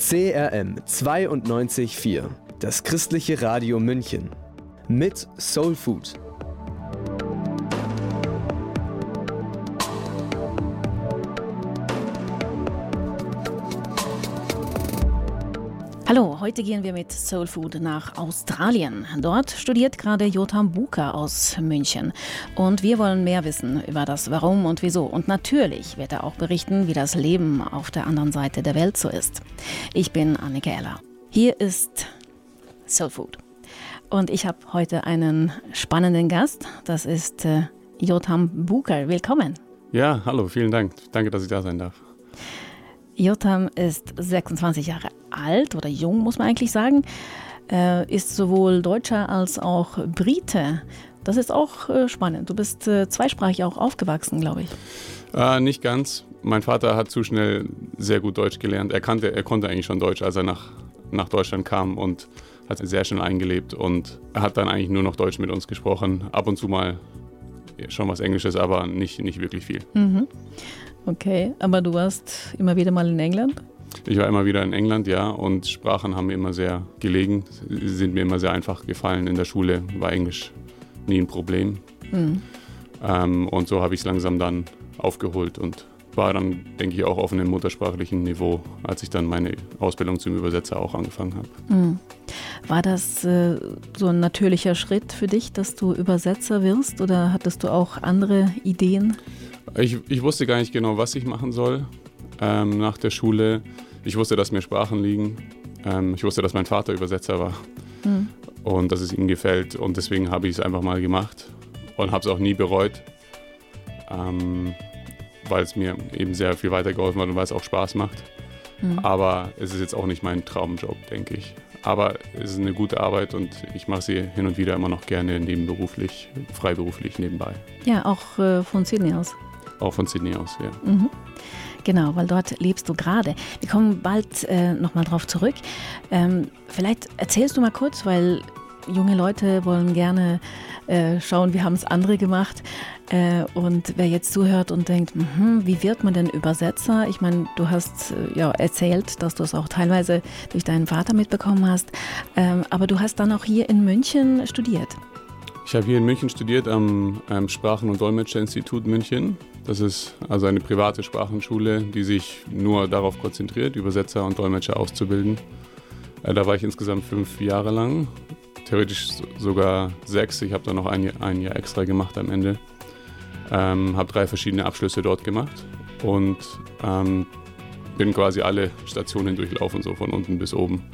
CRM 92.4, das christliche Radio München. Mit Soul Food. Heute gehen wir mit Soul Food nach Australien. Dort studiert gerade Jotam Buka aus München. Und wir wollen mehr wissen über das Warum und Wieso. Und natürlich wird er auch berichten, wie das Leben auf der anderen Seite der Welt so ist. Ich bin Annike Eller. Hier ist Soul Food. Und ich habe heute einen spannenden Gast. Das ist äh, Jotam Buka. Willkommen. Ja, hallo, vielen Dank. Danke, dass ich da sein darf. Jotam ist 26 Jahre alt oder jung, muss man eigentlich sagen, äh, ist sowohl Deutscher als auch Brite. Das ist auch äh, spannend. Du bist äh, zweisprachig auch aufgewachsen, glaube ich. Äh, nicht ganz. Mein Vater hat zu schnell sehr gut Deutsch gelernt. Er, kannte, er konnte eigentlich schon Deutsch, als er nach, nach Deutschland kam und hat sehr schnell eingelebt. Und hat dann eigentlich nur noch Deutsch mit uns gesprochen. Ab und zu mal schon was Englisches, aber nicht, nicht wirklich viel. Mhm. Okay, aber du warst immer wieder mal in England? Ich war immer wieder in England, ja, und Sprachen haben mir immer sehr gelegen, sind mir immer sehr einfach gefallen. In der Schule war Englisch nie ein Problem. Mhm. Ähm, und so habe ich es langsam dann aufgeholt und war dann, denke ich, auch auf einem muttersprachlichen Niveau, als ich dann meine Ausbildung zum Übersetzer auch angefangen habe. Mhm. War das äh, so ein natürlicher Schritt für dich, dass du Übersetzer wirst oder hattest du auch andere Ideen? Ich, ich wusste gar nicht genau, was ich machen soll ähm, nach der Schule. Ich wusste, dass mir Sprachen liegen. Ähm, ich wusste, dass mein Vater Übersetzer war mhm. und dass es ihm gefällt. Und deswegen habe ich es einfach mal gemacht und habe es auch nie bereut, ähm, weil es mir eben sehr viel weitergeholfen hat und weil es auch Spaß macht. Mhm. Aber es ist jetzt auch nicht mein Traumjob, denke ich. Aber es ist eine gute Arbeit und ich mache sie hin und wieder immer noch gerne nebenberuflich, freiberuflich nebenbei. Ja, auch äh, von Sydney aus. Auch von Sydney aus, ja. Mhm. Genau, weil dort lebst du gerade. Wir kommen bald äh, nochmal drauf zurück. Ähm, vielleicht erzählst du mal kurz, weil junge Leute wollen gerne äh, schauen, wie haben es andere gemacht. Äh, und wer jetzt zuhört und denkt, mh, wie wird man denn Übersetzer? Ich meine, du hast äh, ja erzählt, dass du es auch teilweise durch deinen Vater mitbekommen hast. Ähm, aber du hast dann auch hier in München studiert. Ich habe hier in München studiert am Sprachen- und Dolmetscherinstitut München. Das ist also eine private Sprachenschule, die sich nur darauf konzentriert, Übersetzer und Dolmetscher auszubilden. Äh, da war ich insgesamt fünf Jahre lang, theoretisch sogar sechs. Ich habe da noch ein Jahr extra gemacht am Ende. Ähm, habe drei verschiedene Abschlüsse dort gemacht und ähm, bin quasi alle Stationen durchlaufen, so von unten bis oben.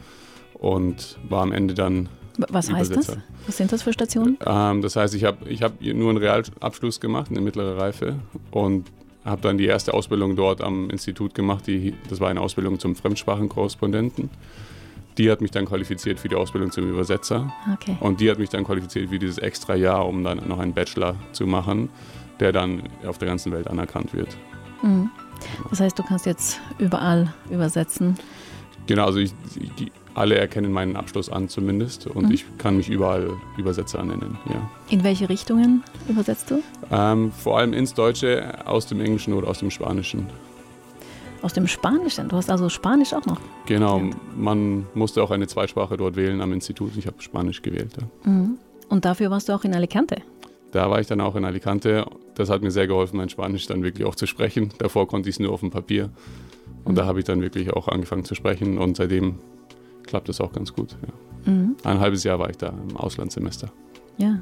Und war am Ende dann was heißt das? Was sind das für Stationen? Ähm, das heißt, ich habe ich hab nur einen Realabschluss gemacht, eine mittlere Reife und habe dann die erste Ausbildung dort am Institut gemacht. Die, das war eine Ausbildung zum Fremdsprachenkorrespondenten. Die hat mich dann qualifiziert für die Ausbildung zum Übersetzer. Okay. Und die hat mich dann qualifiziert für dieses extra Jahr, um dann noch einen Bachelor zu machen, der dann auf der ganzen Welt anerkannt wird. Mhm. Das heißt, du kannst jetzt überall übersetzen? Genau, also ich, die, alle erkennen meinen Abschluss an zumindest und mhm. ich kann mich überall Übersetzer nennen. Ja. In welche Richtungen übersetzt du? Ähm, vor allem ins Deutsche, aus dem Englischen oder aus dem Spanischen. Aus dem Spanischen? Du hast also Spanisch auch noch? Genau, man musste auch eine Zweitsprache dort wählen am Institut. Ich habe Spanisch gewählt. Ja. Mhm. Und dafür warst du auch in Alicante? Da war ich dann auch in Alicante. Das hat mir sehr geholfen, mein Spanisch dann wirklich auch zu sprechen. Davor konnte ich es nur auf dem Papier. Und mhm. da habe ich dann wirklich auch angefangen zu sprechen und seitdem klappt es auch ganz gut. Ja. Mhm. Ein halbes Jahr war ich da im Auslandssemester. Ja.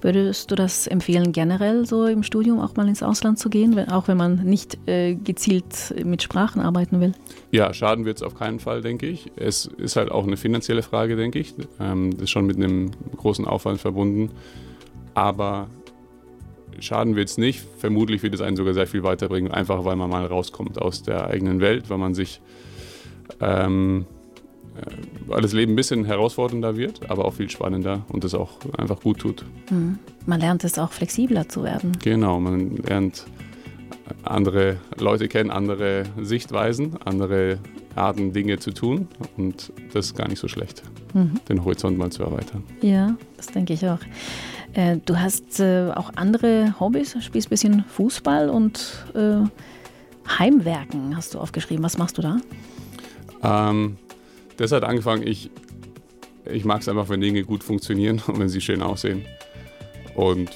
Würdest du das empfehlen, generell so im Studium auch mal ins Ausland zu gehen, auch wenn man nicht äh, gezielt mit Sprachen arbeiten will? Ja, schaden wird es auf keinen Fall, denke ich. Es ist halt auch eine finanzielle Frage, denke ich. Ähm, das ist schon mit einem großen Aufwand verbunden. Aber schaden wird es nicht. Vermutlich wird es einen sogar sehr viel weiterbringen, einfach weil man mal rauskommt aus der eigenen Welt, weil man sich ähm, äh, weil das Leben ein bisschen herausfordernder wird, aber auch viel spannender und es auch einfach gut tut. Mhm. Man lernt es auch flexibler zu werden. Genau, man lernt andere Leute kennen, andere Sichtweisen, andere Arten, Dinge zu tun und das ist gar nicht so schlecht, mhm. den Horizont mal zu erweitern. Ja, das denke ich auch. Äh, du hast äh, auch andere Hobbys, spielst ein bisschen Fußball und Heimwerken hast du aufgeschrieben. Was machst du da? Ähm, das hat angefangen, ich, ich mag es einfach, wenn Dinge gut funktionieren und wenn sie schön aussehen. Und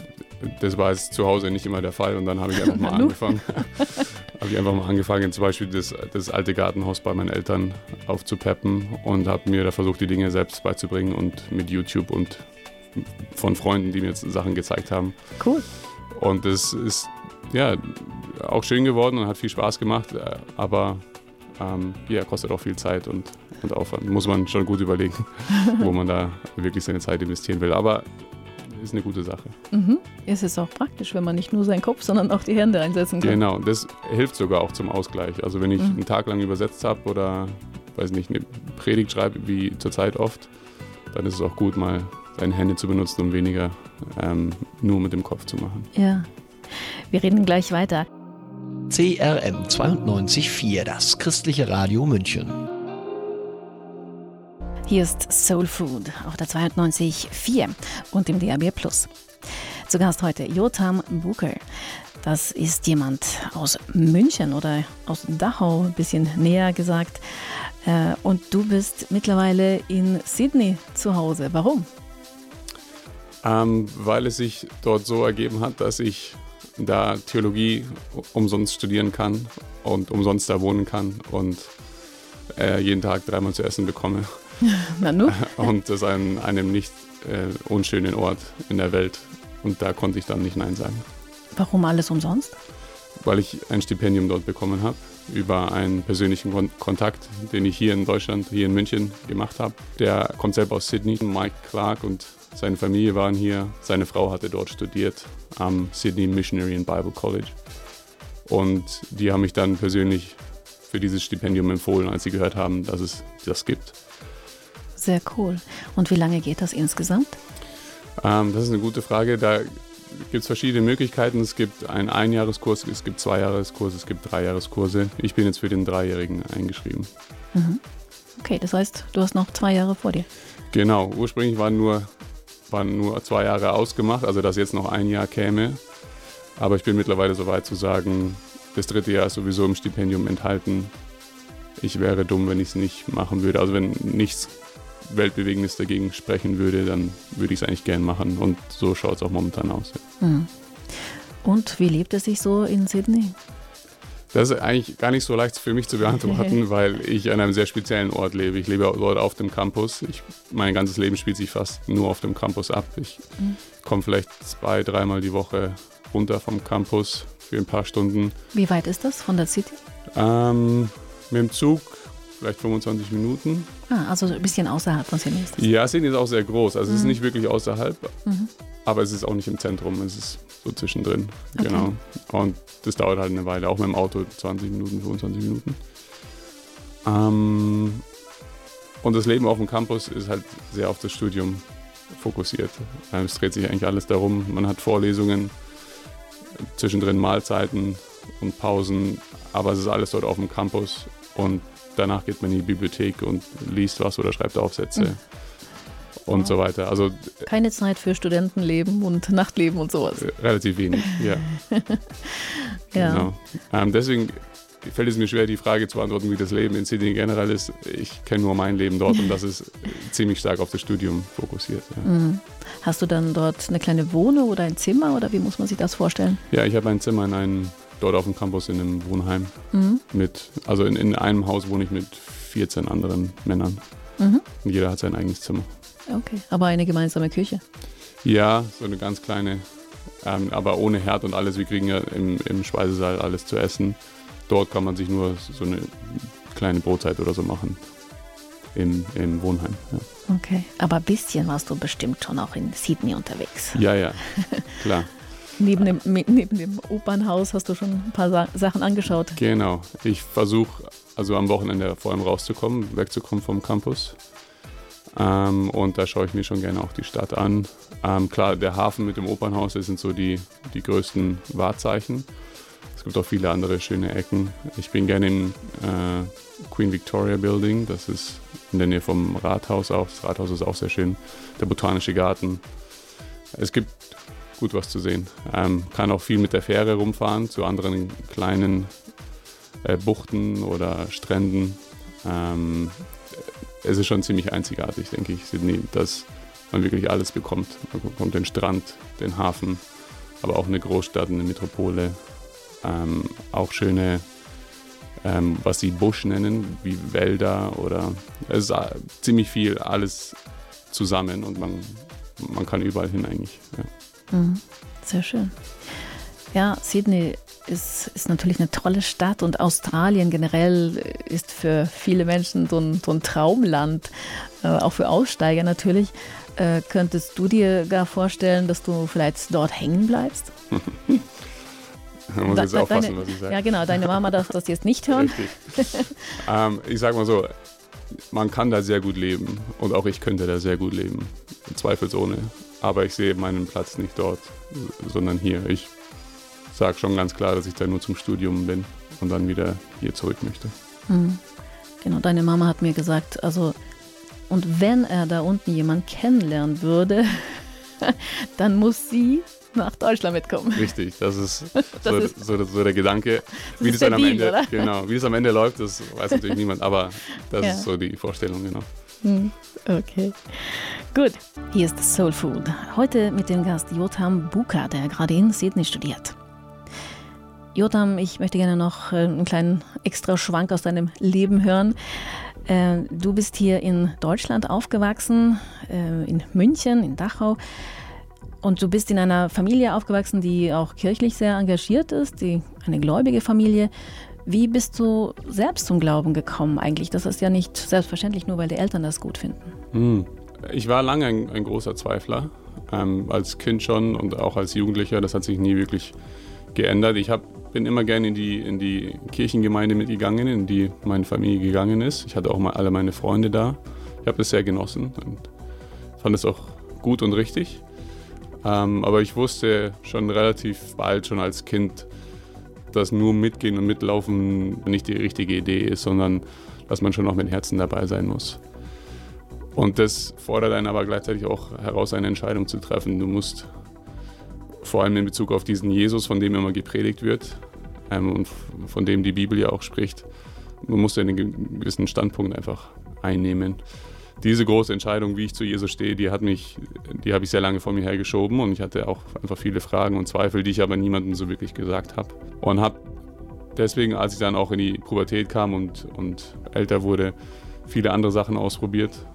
das war jetzt zu Hause nicht immer der Fall und dann habe ich einfach mal angefangen. habe ich einfach mal angefangen, zum Beispiel das, das alte Gartenhaus bei meinen Eltern aufzupeppen und habe mir da versucht, die Dinge selbst beizubringen und mit YouTube und von Freunden, die mir jetzt Sachen gezeigt haben. Cool. Und das ist ja auch schön geworden und hat viel Spaß gemacht, aber ähm, ja, kostet auch viel Zeit und, und Aufwand. Muss man schon gut überlegen, wo man da wirklich seine Zeit investieren will. Aber ist eine gute Sache. Mhm. Es ist auch praktisch, wenn man nicht nur seinen Kopf, sondern auch die Hände einsetzen kann. Genau, das hilft sogar auch zum Ausgleich. Also wenn ich mhm. einen Tag lang übersetzt habe oder weiß nicht, eine Predigt schreibe, wie zurzeit oft, dann ist es auch gut, mal seine Hände zu benutzen und weniger ähm, nur mit dem Kopf zu machen. Ja, wir reden gleich weiter. CRM 92.4, das christliche Radio München. Hier ist Soul Food auf der 92.4 und im DAB+. Zu Gast heute Jotam Buker. Das ist jemand aus München oder aus Dachau, ein bisschen näher gesagt. Äh, und du bist mittlerweile in Sydney zu Hause. Warum? Ähm, weil es sich dort so ergeben hat, dass ich da Theologie umsonst studieren kann und umsonst da wohnen kann und äh, jeden Tag dreimal zu essen bekomme. Na nu? Und das an einem nicht äh, unschönen Ort in der Welt. Und da konnte ich dann nicht Nein sagen. Warum alles umsonst? Weil ich ein Stipendium dort bekommen habe über einen persönlichen Kon Kontakt, den ich hier in Deutschland, hier in München gemacht habe. Der kommt selber aus Sydney, Mike Clark und seine Familie waren hier. Seine Frau hatte dort studiert am Sydney Missionary and Bible College. Und die haben mich dann persönlich für dieses Stipendium empfohlen, als sie gehört haben, dass es das gibt. Sehr cool. Und wie lange geht das insgesamt? Ähm, das ist eine gute Frage. Da gibt es verschiedene Möglichkeiten. Es gibt einen Einjahreskurs, es gibt Zweijahreskurse, es gibt Dreijahreskurse. Ich bin jetzt für den Dreijährigen eingeschrieben. Mhm. Okay, das heißt, du hast noch zwei Jahre vor dir. Genau, ursprünglich waren nur, waren nur zwei Jahre ausgemacht, also dass jetzt noch ein Jahr käme. Aber ich bin mittlerweile so weit zu sagen, das dritte Jahr ist sowieso im Stipendium enthalten. Ich wäre dumm, wenn ich es nicht machen würde. Also wenn nichts Weltbewegendes dagegen sprechen würde, dann würde ich es eigentlich gern machen. Und so schaut es auch momentan aus. Mhm. Und wie lebt es sich so in Sydney? Das ist eigentlich gar nicht so leicht für mich zu beantworten, weil ich an einem sehr speziellen Ort lebe. Ich lebe dort auf dem Campus. Ich, mein ganzes Leben spielt sich fast nur auf dem Campus ab. Ich mhm. komme vielleicht zwei, dreimal die Woche runter vom Campus für ein paar Stunden. Wie weit ist das von der City? Ähm, mit dem Zug vielleicht 25 Minuten. Ah, also ein bisschen außerhalb von Sydney ist das? Ja, Sydney ist auch sehr groß. Also mhm. es ist mhm. nicht wirklich außerhalb, mhm. aber es ist auch nicht im Zentrum. Es ist so zwischendrin. Okay. Genau. Und das dauert halt eine Weile, auch mit dem Auto 20 Minuten, 25 Minuten. Ähm, und das Leben auf dem Campus ist halt sehr auf das Studium fokussiert. Ähm, es dreht sich eigentlich alles darum. Man hat Vorlesungen, zwischendrin Mahlzeiten und Pausen, aber es ist alles dort auf dem Campus und danach geht man in die Bibliothek und liest was oder schreibt Aufsätze. Mhm. Und so weiter. Also, Keine Zeit für Studentenleben und Nachtleben und sowas. Relativ wenig, ja. ja. Genau. Ähm, deswegen fällt es mir schwer, die Frage zu beantworten, wie das Leben in Sydney generell ist. Ich kenne nur mein Leben dort und das ist ziemlich stark auf das Studium fokussiert. Ja. Mhm. Hast du dann dort eine kleine Wohnung oder ein Zimmer oder wie muss man sich das vorstellen? Ja, ich habe ein Zimmer in einem dort auf dem Campus in einem Wohnheim. Mhm. Mit, also in, in einem Haus wohne ich mit 14 anderen Männern. Mhm. Und jeder hat sein eigenes Zimmer. Okay, aber eine gemeinsame Küche? Ja, so eine ganz kleine, ähm, aber ohne Herd und alles. Wir kriegen ja im, im Speisesaal alles zu essen. Dort kann man sich nur so eine kleine Brotzeit oder so machen. Im, im Wohnheim. Ja. Okay, aber ein bisschen warst du bestimmt schon auch in Sydney unterwegs. Ja, ja, klar. Neben dem, neben dem Opernhaus hast du schon ein paar Sachen angeschaut. Genau. Ich versuche also am Wochenende vor allem rauszukommen, wegzukommen vom Campus. Ähm, und da schaue ich mir schon gerne auch die Stadt an. Ähm, klar, der Hafen mit dem Opernhaus, das sind so die, die größten Wahrzeichen. Es gibt auch viele andere schöne Ecken. Ich bin gerne im äh, Queen Victoria Building, das ist in der Nähe vom Rathaus auch. Das Rathaus ist auch sehr schön. Der Botanische Garten. Es gibt gut was zu sehen. Ähm, kann auch viel mit der Fähre rumfahren zu anderen kleinen äh, Buchten oder Stränden. Ähm, es ist schon ziemlich einzigartig, denke ich, Sydney, dass man wirklich alles bekommt. Man bekommt den Strand, den Hafen, aber auch eine Großstadt, eine Metropole, ähm, auch schöne, ähm, was sie Busch nennen, wie Wälder oder es ist ziemlich viel, alles zusammen und man, man kann überall hin eigentlich. Ja. Mhm. Sehr schön. Ja, Sydney ist, ist natürlich eine tolle Stadt und Australien generell ist für viele Menschen so ein, so ein Traumland, äh, auch für Aussteiger natürlich. Äh, könntest du dir gar vorstellen, dass du vielleicht dort hängen bleibst? Man muss jetzt aufpassen, deine, was ich sage. Ja, genau. Deine Mama darf das jetzt nicht hören. ähm, ich sage mal so, man kann da sehr gut leben und auch ich könnte da sehr gut leben, zweifelsohne. Aber ich sehe meinen Platz nicht dort, sondern hier. Ich sage schon ganz klar, dass ich da nur zum Studium bin und dann wieder hier zurück möchte. Mhm. Genau, deine Mama hat mir gesagt, also und wenn er da unten jemanden kennenlernen würde, dann muss sie nach Deutschland mitkommen. Richtig, das ist, das so, ist so, so, der Gedanke. Wie das, dann am Ende, oder? genau, wie es am Ende läuft, das weiß natürlich niemand, aber das ja. ist so die Vorstellung, genau. Hm, okay. Gut, hier ist Soul Food. Heute mit dem Gast Jotam Buka, der gerade in Sydney studiert. Jotam, ich möchte gerne noch äh, einen kleinen extra Schwank aus deinem Leben hören. Äh, du bist hier in Deutschland aufgewachsen, äh, in München, in Dachau. Und du bist in einer Familie aufgewachsen, die auch kirchlich sehr engagiert ist, die, eine gläubige Familie. Wie bist du selbst zum Glauben gekommen eigentlich? Das ist ja nicht selbstverständlich, nur weil die Eltern das gut finden. Hm. Ich war lange ein, ein großer Zweifler, ähm, als Kind schon und auch als Jugendlicher. Das hat sich nie wirklich geändert. Ich hab, bin immer gerne in die, in die Kirchengemeinde mitgegangen, in die meine Familie gegangen ist. Ich hatte auch mal alle meine Freunde da. Ich habe das sehr genossen und fand es auch gut und richtig. Ähm, aber ich wusste schon relativ bald, schon als Kind, dass nur mitgehen und mitlaufen nicht die richtige Idee ist, sondern dass man schon auch mit Herzen dabei sein muss. Und das fordert einen aber gleichzeitig auch heraus, eine Entscheidung zu treffen. Du musst vor allem in Bezug auf diesen Jesus, von dem immer gepredigt wird ähm, und von dem die Bibel ja auch spricht, man muss einen gewissen Standpunkt einfach einnehmen diese große Entscheidung, wie ich zu Jesus stehe, die hat mich, die habe ich sehr lange vor mir hergeschoben und ich hatte auch einfach viele Fragen und Zweifel, die ich aber niemandem so wirklich gesagt habe. Und habe deswegen, als ich dann auch in die Pubertät kam und, und älter wurde, viele andere Sachen ausprobiert,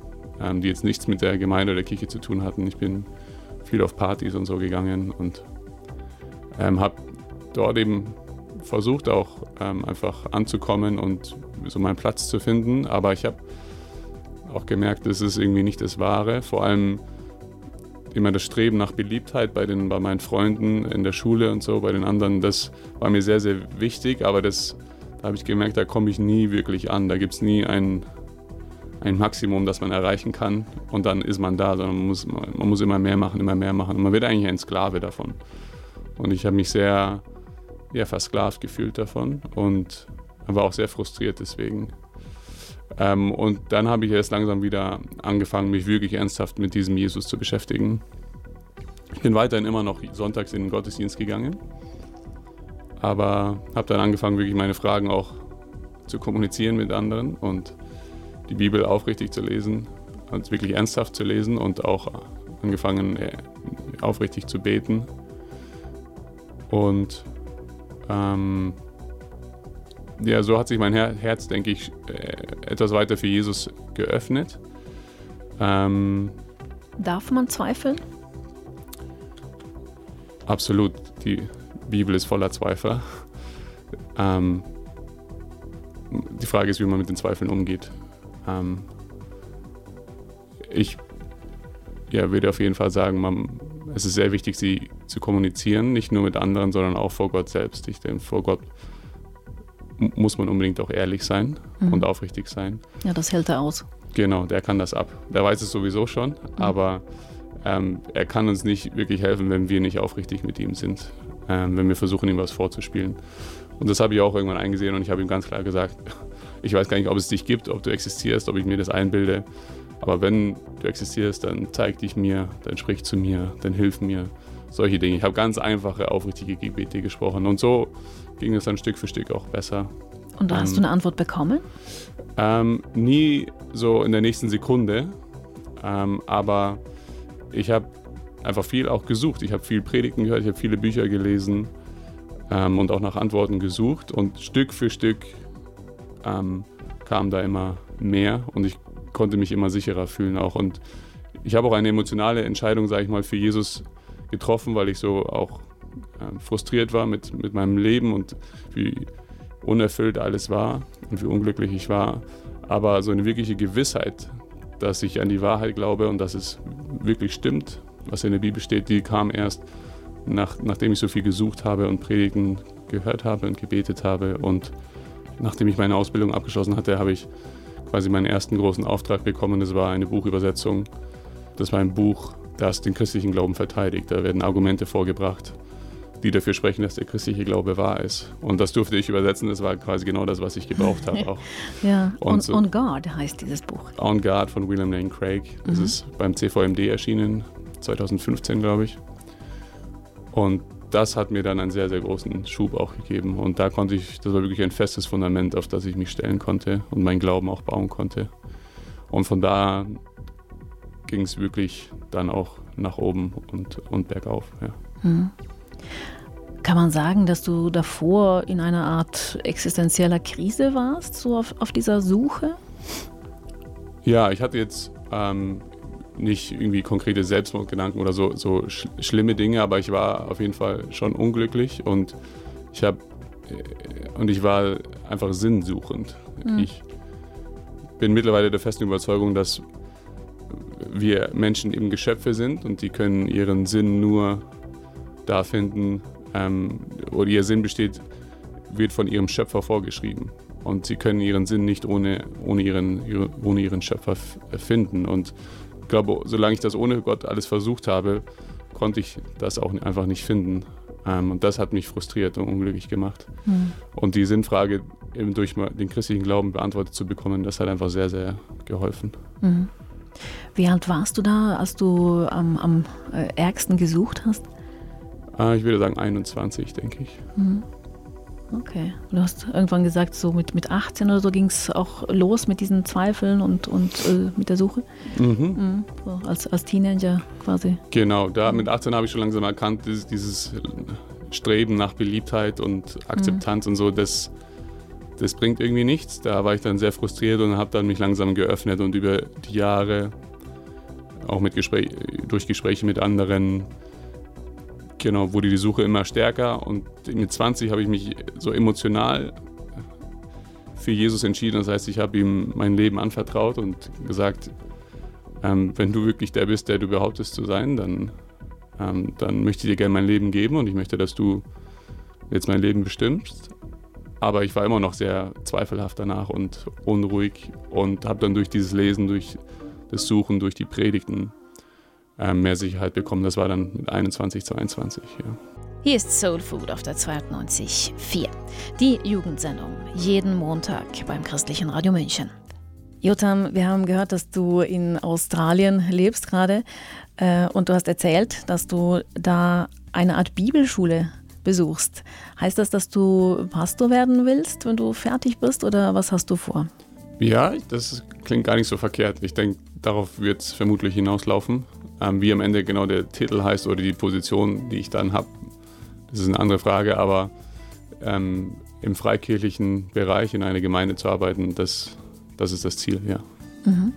ähm, die jetzt nichts mit der Gemeinde oder der Kirche zu tun hatten. Ich bin viel auf Partys und so gegangen und ähm, habe dort eben versucht auch ähm, einfach anzukommen und so meinen Platz zu finden. Aber ich habe auch gemerkt, das ist irgendwie nicht das Wahre. Vor allem immer das Streben nach Beliebtheit bei, den, bei meinen Freunden in der Schule und so, bei den anderen, das war mir sehr, sehr wichtig, aber das, da habe ich gemerkt, da komme ich nie wirklich an. Da gibt es nie ein, ein Maximum, das man erreichen kann und dann ist man da, sondern man muss, man muss immer mehr machen, immer mehr machen und man wird eigentlich ein Sklave davon. Und ich habe mich sehr ja, versklavt gefühlt davon und war auch sehr frustriert deswegen. Ähm, und dann habe ich erst langsam wieder angefangen, mich wirklich ernsthaft mit diesem Jesus zu beschäftigen. Ich bin weiterhin immer noch sonntags in den Gottesdienst gegangen, aber habe dann angefangen, wirklich meine Fragen auch zu kommunizieren mit anderen und die Bibel aufrichtig zu lesen und wirklich ernsthaft zu lesen und auch angefangen, äh, aufrichtig zu beten. Und ähm, ja, so hat sich mein Herz, denke ich, äh, etwas weiter für Jesus geöffnet. Ähm, Darf man zweifeln? Absolut. Die Bibel ist voller Zweifler. Ähm, die Frage ist, wie man mit den Zweifeln umgeht. Ähm, ich ja, würde auf jeden Fall sagen, man, es ist sehr wichtig, sie zu kommunizieren, nicht nur mit anderen, sondern auch vor Gott selbst. Ich denke, vor Gott muss man unbedingt auch ehrlich sein mhm. und aufrichtig sein. Ja, das hält er aus. Genau, der kann das ab. Der weiß es sowieso schon, mhm. aber ähm, er kann uns nicht wirklich helfen, wenn wir nicht aufrichtig mit ihm sind, ähm, wenn wir versuchen, ihm was vorzuspielen. Und das habe ich auch irgendwann eingesehen und ich habe ihm ganz klar gesagt, ich weiß gar nicht, ob es dich gibt, ob du existierst, ob ich mir das einbilde. Aber wenn du existierst, dann zeig dich mir, dann sprich zu mir, dann hilf mir. Solche Dinge. Ich habe ganz einfache, aufrichtige Gebete gesprochen. Und so ging es dann Stück für Stück auch besser. Und da hast du eine Antwort bekommen? Ähm, nie so in der nächsten Sekunde, ähm, aber ich habe einfach viel auch gesucht. Ich habe viel Predigten gehört, ich habe viele Bücher gelesen ähm, und auch nach Antworten gesucht und Stück für Stück ähm, kam da immer mehr und ich konnte mich immer sicherer fühlen auch und ich habe auch eine emotionale Entscheidung, sage ich mal, für Jesus getroffen, weil ich so auch äh, frustriert war mit, mit meinem Leben und wie unerfüllt alles war und wie unglücklich ich war. Aber so eine wirkliche Gewissheit, dass ich an die Wahrheit glaube und dass es wirklich stimmt, was in der Bibel steht, die kam erst, nach, nachdem ich so viel gesucht habe und Predigen gehört habe und gebetet habe. Und nachdem ich meine Ausbildung abgeschlossen hatte, habe ich quasi meinen ersten großen Auftrag bekommen. Das war eine Buchübersetzung. Das war ein Buch, das den christlichen Glauben verteidigt. Da werden Argumente vorgebracht, die dafür sprechen, dass der christliche Glaube wahr ist. Und das durfte ich übersetzen. Das war quasi genau das, was ich gebraucht habe. Auch. ja, On, so, On Guard heißt dieses Buch. On Guard von William Lane Craig. Das mhm. ist beim CVMD erschienen, 2015, glaube ich. Und das hat mir dann einen sehr, sehr großen Schub auch gegeben. Und da konnte ich, das war wirklich ein festes Fundament, auf das ich mich stellen konnte und meinen Glauben auch bauen konnte. Und von da ging es wirklich dann auch nach oben und, und bergauf. Ja. Mhm. Kann man sagen, dass du davor in einer Art existenzieller Krise warst, so auf, auf dieser Suche? Ja, ich hatte jetzt ähm, nicht irgendwie konkrete Selbstmordgedanken oder so, so sch schlimme Dinge, aber ich war auf jeden Fall schon unglücklich und ich habe äh, und ich war einfach sinnsuchend. Mhm. Ich bin mittlerweile der festen Überzeugung, dass wir Menschen eben Geschöpfe sind und die können ihren Sinn nur da finden, ähm, oder ihr Sinn besteht, wird von ihrem Schöpfer vorgeschrieben. Und sie können ihren Sinn nicht ohne, ohne, ihren, ohne ihren Schöpfer finden. Und ich glaube, solange ich das ohne Gott alles versucht habe, konnte ich das auch einfach nicht finden. Ähm, und das hat mich frustriert und unglücklich gemacht. Mhm. Und die Sinnfrage eben durch den christlichen Glauben beantwortet zu bekommen, das hat einfach sehr, sehr geholfen. Mhm. Wie alt warst du da, als du am, am äh, ärgsten gesucht hast? Äh, ich würde sagen 21, denke ich. Mhm. Okay. Du hast irgendwann gesagt, so mit, mit 18 oder so ging es auch los mit diesen Zweifeln und, und äh, mit der Suche. Mhm. Mhm. So als, als Teenager quasi. Genau, da mit 18 habe ich schon langsam erkannt, dieses, dieses Streben nach Beliebtheit und Akzeptanz mhm. und so, das, das bringt irgendwie nichts. Da war ich dann sehr frustriert und habe dann mich langsam geöffnet und über die Jahre auch mit Gespräch, durch Gespräche mit anderen genau, wurde die Suche immer stärker und mit 20 habe ich mich so emotional für Jesus entschieden. Das heißt, ich habe ihm mein Leben anvertraut und gesagt, ähm, wenn du wirklich der bist, der du behauptest zu sein, dann, ähm, dann möchte ich dir gerne mein Leben geben und ich möchte, dass du jetzt mein Leben bestimmst. Aber ich war immer noch sehr zweifelhaft danach und unruhig und habe dann durch dieses Lesen, durch das Suchen, durch die Predigten mehr Sicherheit bekommen. Das war dann mit 21, 22. Ja. Hier ist Soul Food auf der 92.4. Die Jugendsendung jeden Montag beim Christlichen Radio München. Jotam, wir haben gehört, dass du in Australien lebst gerade äh, und du hast erzählt, dass du da eine Art Bibelschule besuchst. Heißt das, dass du Pastor werden willst, wenn du fertig bist oder was hast du vor? Ja, das klingt gar nicht so verkehrt. Ich denke, darauf wird es vermutlich hinauslaufen. Ähm, wie am Ende genau der Titel heißt oder die Position, die ich dann habe, das ist eine andere Frage, aber ähm, im freikirchlichen Bereich in einer Gemeinde zu arbeiten, das, das ist das Ziel, ja. Mhm.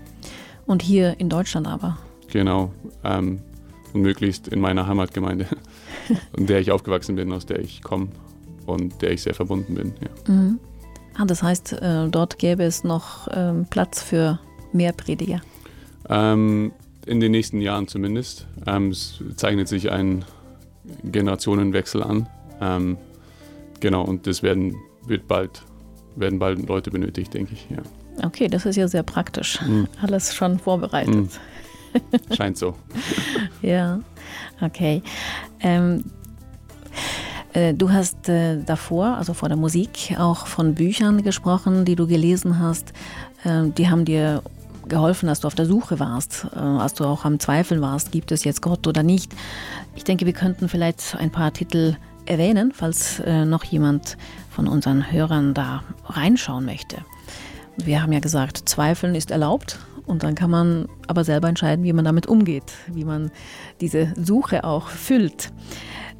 Und hier in Deutschland aber? Genau. Ähm, und möglichst in meiner Heimatgemeinde, in der ich aufgewachsen bin, aus der ich komme und der ich sehr verbunden bin. Ja. Mhm. Ah, das heißt, äh, dort gäbe es noch ähm, Platz für mehr Prediger? Ähm, in den nächsten Jahren zumindest. Ähm, es zeichnet sich ein Generationenwechsel an. Ähm, genau, und das werden, wird bald, werden bald Leute benötigt, denke ich. Ja. Okay, das ist ja sehr praktisch. Mhm. Alles schon vorbereitet. Mhm. Scheint so. ja, okay. Ähm, äh, Du hast äh, davor, also vor der Musik, auch von Büchern gesprochen, die du gelesen hast. Äh, die haben dir geholfen, dass du auf der Suche warst, äh, als du auch am Zweifeln warst, gibt es jetzt Gott oder nicht. Ich denke, wir könnten vielleicht ein paar Titel erwähnen, falls äh, noch jemand von unseren Hörern da reinschauen möchte. Wir haben ja gesagt, Zweifeln ist erlaubt und dann kann man aber selber entscheiden, wie man damit umgeht, wie man diese Suche auch füllt.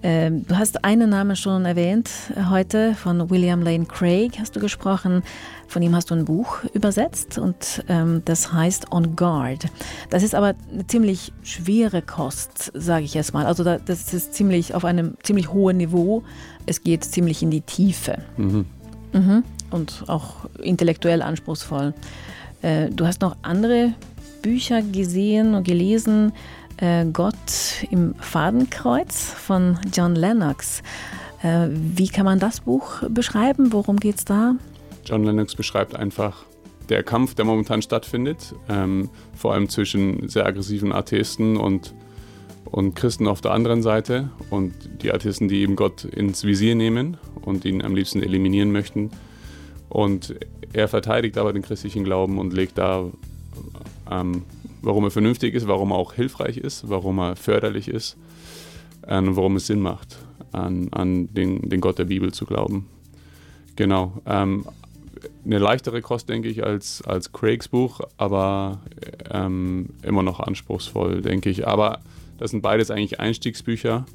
Ähm, du hast einen Namen schon erwähnt heute, von William Lane Craig hast du gesprochen. Von ihm hast du ein Buch übersetzt und ähm, das heißt On Guard. Das ist aber eine ziemlich schwere Kost, sage ich jetzt mal. Also da, das ist ziemlich auf einem ziemlich hohen Niveau. Es geht ziemlich in die Tiefe. Mhm. Mhm. Und auch intellektuell anspruchsvoll. Äh, du hast noch andere Bücher gesehen und gelesen. Äh, Gott im Fadenkreuz von John Lennox. Äh, wie kann man das Buch beschreiben? Worum geht es da? John Lennox beschreibt einfach der Kampf, der momentan stattfindet, ähm, vor allem zwischen sehr aggressiven Atheisten und, und Christen auf der anderen Seite und die Atheisten, die eben Gott ins Visier nehmen und ihn am liebsten eliminieren möchten. Und er verteidigt aber den christlichen Glauben und legt da ähm, warum er vernünftig ist, warum er auch hilfreich ist, warum er förderlich ist und ähm, warum es Sinn macht, an, an den, den Gott der Bibel zu glauben. Genau. Ähm, eine leichtere Kost, denke ich, als, als Craigs Buch, aber ähm, immer noch anspruchsvoll, denke ich. Aber das sind beides eigentlich Einstiegsbücher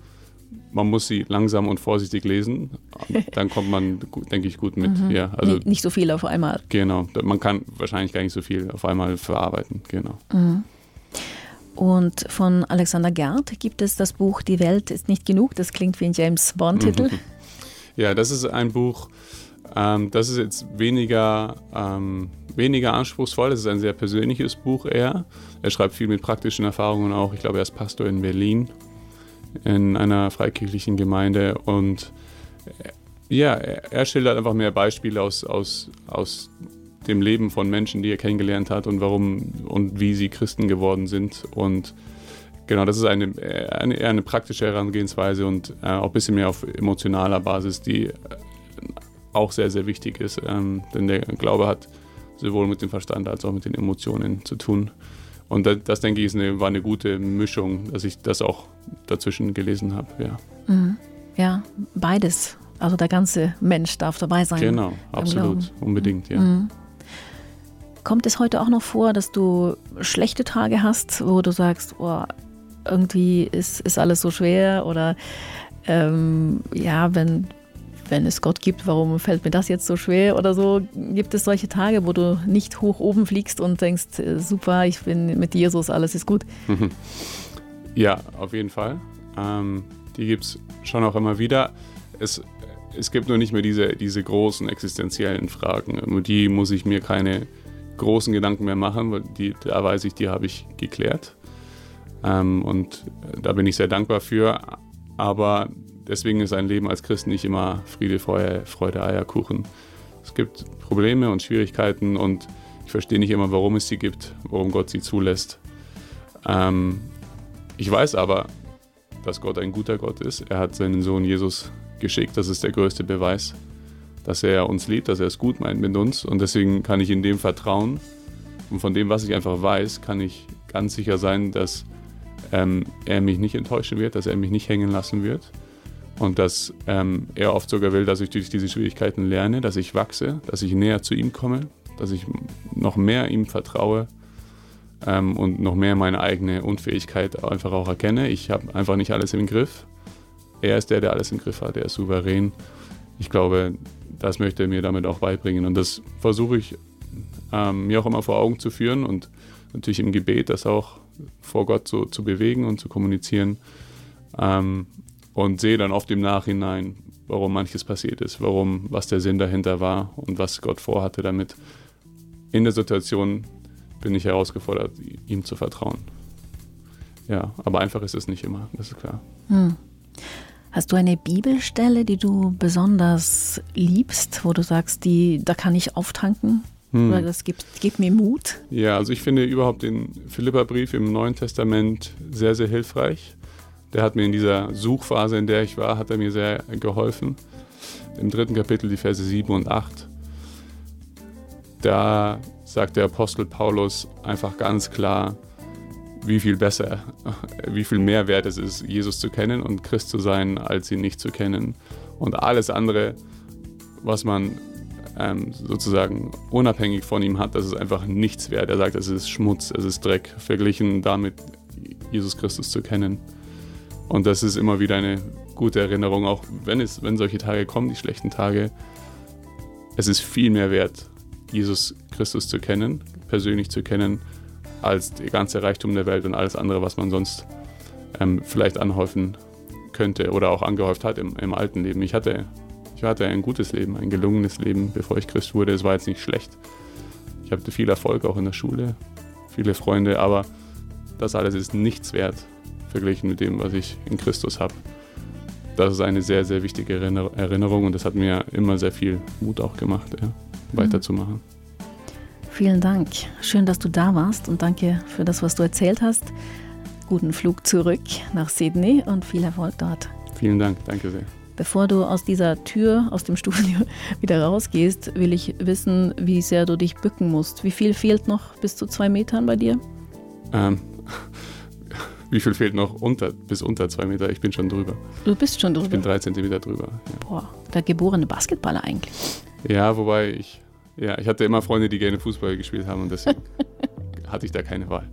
man muss sie langsam und vorsichtig lesen. Dann kommt man, denke ich, gut mit. Mhm. Ja, also, nicht so viel auf einmal. Genau, man kann wahrscheinlich gar nicht so viel auf einmal verarbeiten. Genau. Mhm. Und von Alexander Gerd gibt es das Buch Die Welt ist nicht genug. Das klingt wie ein James Bond-Titel. Mhm. Ja, das ist ein Buch, ähm, das ist jetzt weniger, ähm, weniger anspruchsvoll. Das ist ein sehr persönliches Buch eher. Er schreibt viel mit praktischen Erfahrungen auch. Ich glaube, er ist Pastor in Berlin in einer freikirchlichen Gemeinde und äh, ja, er schildert einfach mehr Beispiele aus, aus, aus dem Leben von Menschen, die er kennengelernt hat und warum und wie sie Christen geworden sind. Und genau, das ist eine, eine eher eine praktische Herangehensweise und äh, auch ein bisschen mehr auf emotionaler Basis, die äh, auch sehr, sehr wichtig ist. Ähm, denn der Glaube hat sowohl mit dem Verstand als auch mit den Emotionen zu tun. Und das, das denke ich, eine, war eine gute Mischung, dass ich das auch dazwischen gelesen habe. Ja. Mhm. ja, beides. Also der ganze Mensch darf dabei sein. Genau, absolut, unbedingt, ja. Mhm. Kommt es heute auch noch vor, dass du schlechte Tage hast, wo du sagst, oh, irgendwie ist, ist alles so schwer oder ähm, ja, wenn, wenn es Gott gibt, warum fällt mir das jetzt so schwer oder so? Gibt es solche Tage, wo du nicht hoch oben fliegst und denkst, äh, super, ich bin mit Jesus, alles ist gut? Ja, auf jeden Fall. Ähm, die gibt es schon auch immer wieder. Es, es gibt nur nicht mehr diese, diese großen existenziellen Fragen. Um die muss ich mir keine großen Gedanken mehr machen, weil die, da weiß ich, die habe ich geklärt. Ähm, und da bin ich sehr dankbar für. Aber deswegen ist ein Leben als Christ nicht immer Friede, Freude, Freude, Eierkuchen. Es gibt Probleme und Schwierigkeiten und ich verstehe nicht immer, warum es sie gibt, warum Gott sie zulässt. Ähm, ich weiß aber, dass Gott ein guter Gott ist. Er hat seinen Sohn Jesus geschickt. Das ist der größte Beweis, dass er uns liebt, dass er es gut meint mit uns. Und deswegen kann ich in dem vertrauen. Und von dem, was ich einfach weiß, kann ich ganz sicher sein, dass ähm, er mich nicht enttäuschen wird, dass er mich nicht hängen lassen wird. Und dass ähm, er oft sogar will, dass ich durch diese Schwierigkeiten lerne, dass ich wachse, dass ich näher zu ihm komme, dass ich noch mehr ihm vertraue ähm, und noch mehr meine eigene Unfähigkeit einfach auch erkenne. Ich habe einfach nicht alles im Griff. Er ist der, der alles im Griff hat, er ist souverän. Ich glaube, das möchte er mir damit auch beibringen. Und das versuche ich ähm, mir auch immer vor Augen zu führen und natürlich im Gebet das auch vor Gott so zu bewegen und zu kommunizieren. Ähm, und sehe dann oft im Nachhinein, warum manches passiert ist, warum, was der Sinn dahinter war und was Gott vorhatte damit. In der Situation bin ich herausgefordert, ihm zu vertrauen. Ja, aber einfach ist es nicht immer, das ist klar. Hm. Hast du eine Bibelstelle, die du besonders liebst, wo du sagst, die, da kann ich auftanken? Hm. Oder das gibt, gibt mir Mut? Ja, also ich finde überhaupt den Philipperbrief im Neuen Testament sehr, sehr hilfreich der hat mir in dieser Suchphase, in der ich war, hat er mir sehr geholfen. Im dritten Kapitel, die Verse 7 und 8, da sagt der Apostel Paulus einfach ganz klar, wie viel besser, wie viel mehr wert es ist, Jesus zu kennen und Christ zu sein, als ihn nicht zu kennen. Und alles andere, was man ähm, sozusagen unabhängig von ihm hat, das ist einfach nichts wert. Er sagt, es ist Schmutz, es ist Dreck, verglichen damit Jesus Christus zu kennen. Und das ist immer wieder eine gute Erinnerung, auch wenn, es, wenn solche Tage kommen, die schlechten Tage. Es ist viel mehr wert, Jesus Christus zu kennen, persönlich zu kennen, als der ganze Reichtum der Welt und alles andere, was man sonst ähm, vielleicht anhäufen könnte oder auch angehäuft hat im, im alten Leben. Ich hatte, ich hatte ein gutes Leben, ein gelungenes Leben, bevor ich Christ wurde. Es war jetzt nicht schlecht. Ich hatte viel Erfolg auch in der Schule, viele Freunde, aber das alles ist nichts wert verglichen mit dem, was ich in Christus habe. Das ist eine sehr, sehr wichtige Erinnerung und das hat mir immer sehr viel Mut auch gemacht, ja, weiterzumachen. Vielen Dank. Schön, dass du da warst und danke für das, was du erzählt hast. Guten Flug zurück nach Sydney und viel Erfolg dort. Vielen Dank, danke sehr. Bevor du aus dieser Tür, aus dem Studio wieder rausgehst, will ich wissen, wie sehr du dich bücken musst. Wie viel fehlt noch bis zu zwei Metern bei dir? Ähm, wie viel fehlt noch unter, bis unter zwei Meter? Ich bin schon drüber. Du bist schon drüber? Ich bin drei Zentimeter drüber. Ja. Boah, der geborene Basketballer eigentlich. Ja, wobei ich, ja, ich hatte immer Freunde, die gerne Fußball gespielt haben und deswegen hatte ich da keine Wahl.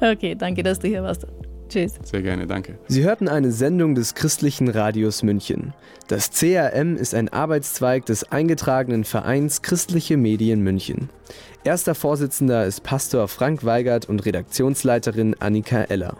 Okay, danke, dass du hier warst. Tschüss. Sehr gerne, danke. Sie hörten eine Sendung des Christlichen Radios München. Das CRM ist ein Arbeitszweig des eingetragenen Vereins Christliche Medien München. Erster Vorsitzender ist Pastor Frank Weigert und Redaktionsleiterin Annika Eller.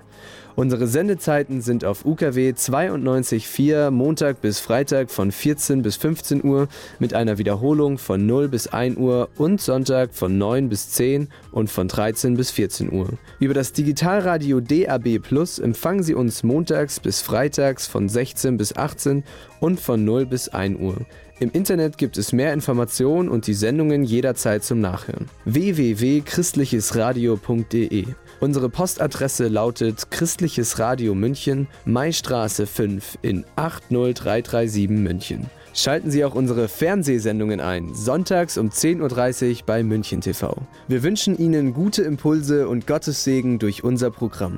Unsere Sendezeiten sind auf UKW 92.4 Montag bis Freitag von 14 bis 15 Uhr mit einer Wiederholung von 0 bis 1 Uhr und Sonntag von 9 bis 10 und von 13 bis 14 Uhr. Über das Digitalradio DAB Plus empfangen Sie uns montags bis freitags von 16 bis 18 und von 0 bis 1 Uhr. Im Internet gibt es mehr Informationen und die Sendungen jederzeit zum Nachhören. www.christlichesradio.de Unsere Postadresse lautet Christliches Radio München, Maistraße 5 in 80337 München. Schalten Sie auch unsere Fernsehsendungen ein, sonntags um 10.30 Uhr bei München TV. Wir wünschen Ihnen gute Impulse und Gottes Segen durch unser Programm.